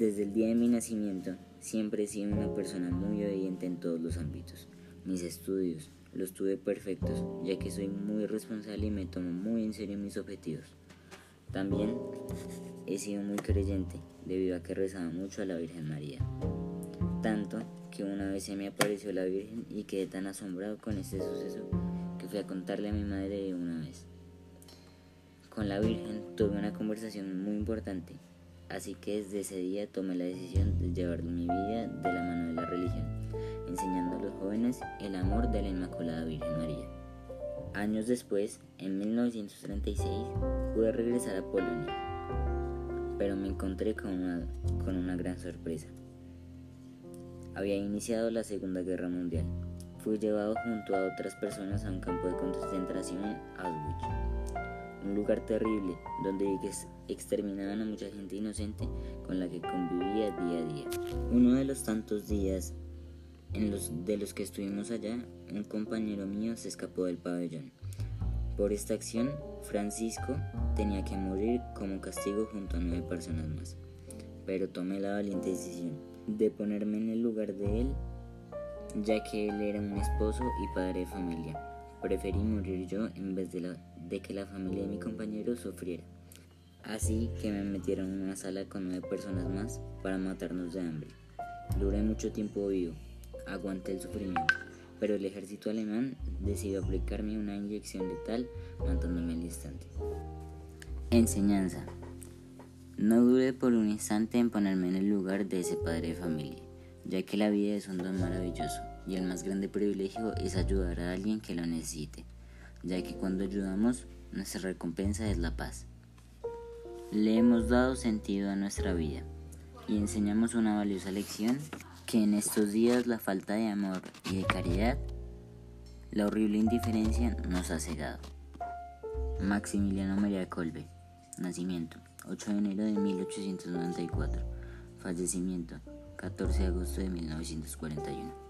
Desde el día de mi nacimiento siempre he sido una persona muy obediente en todos los ámbitos. Mis estudios los tuve perfectos, ya que soy muy responsable y me tomo muy en serio mis objetivos. También he sido muy creyente, debido a que rezaba mucho a la Virgen María. Tanto que una vez se me apareció la Virgen y quedé tan asombrado con este suceso que fui a contarle a mi madre de una vez. Con la Virgen tuve una conversación muy importante, así que desde ese día tomé la decisión de llevar mi vida de la mano de la religión, enseñando a los jóvenes el amor de la Inmaculada Virgen María. Años después, en 1936, pude regresar a Polonia, pero me encontré con una, con una gran sorpresa. Había iniciado la Segunda Guerra Mundial. Fui llevado junto a otras personas a un campo de concentración en Auschwitz, un lugar terrible donde exterminaban a mucha gente inocente con la que convivía día a día. Uno de los tantos días en los de los que estuvimos allá, un compañero mío se escapó del pabellón. Por esta acción, Francisco tenía que morir como castigo junto a nueve personas más, pero tomé la valiente decisión de ponerme en el lugar de él, ya que él era un esposo y padre de familia. Preferí morir yo en vez de, la, de que la familia de mi compañero sufriera. Así que me metieron en una sala con nueve personas más para matarnos de hambre. Duré mucho tiempo vivo, aguanté el sufrimiento, pero el ejército alemán decidió aplicarme una inyección letal matándome al instante. Enseñanza. No dudé por un instante en ponerme en el lugar de ese padre de familia, ya que la vida es un don maravilloso y el más grande privilegio es ayudar a alguien que lo necesite, ya que cuando ayudamos nuestra recompensa es la paz. Le hemos dado sentido a nuestra vida y enseñamos una valiosa lección que en estos días la falta de amor y de caridad, la horrible indiferencia nos ha cegado. Maximiliano María Colbe, nacimiento 8 de enero de 1894, fallecimiento 14 de agosto de 1941.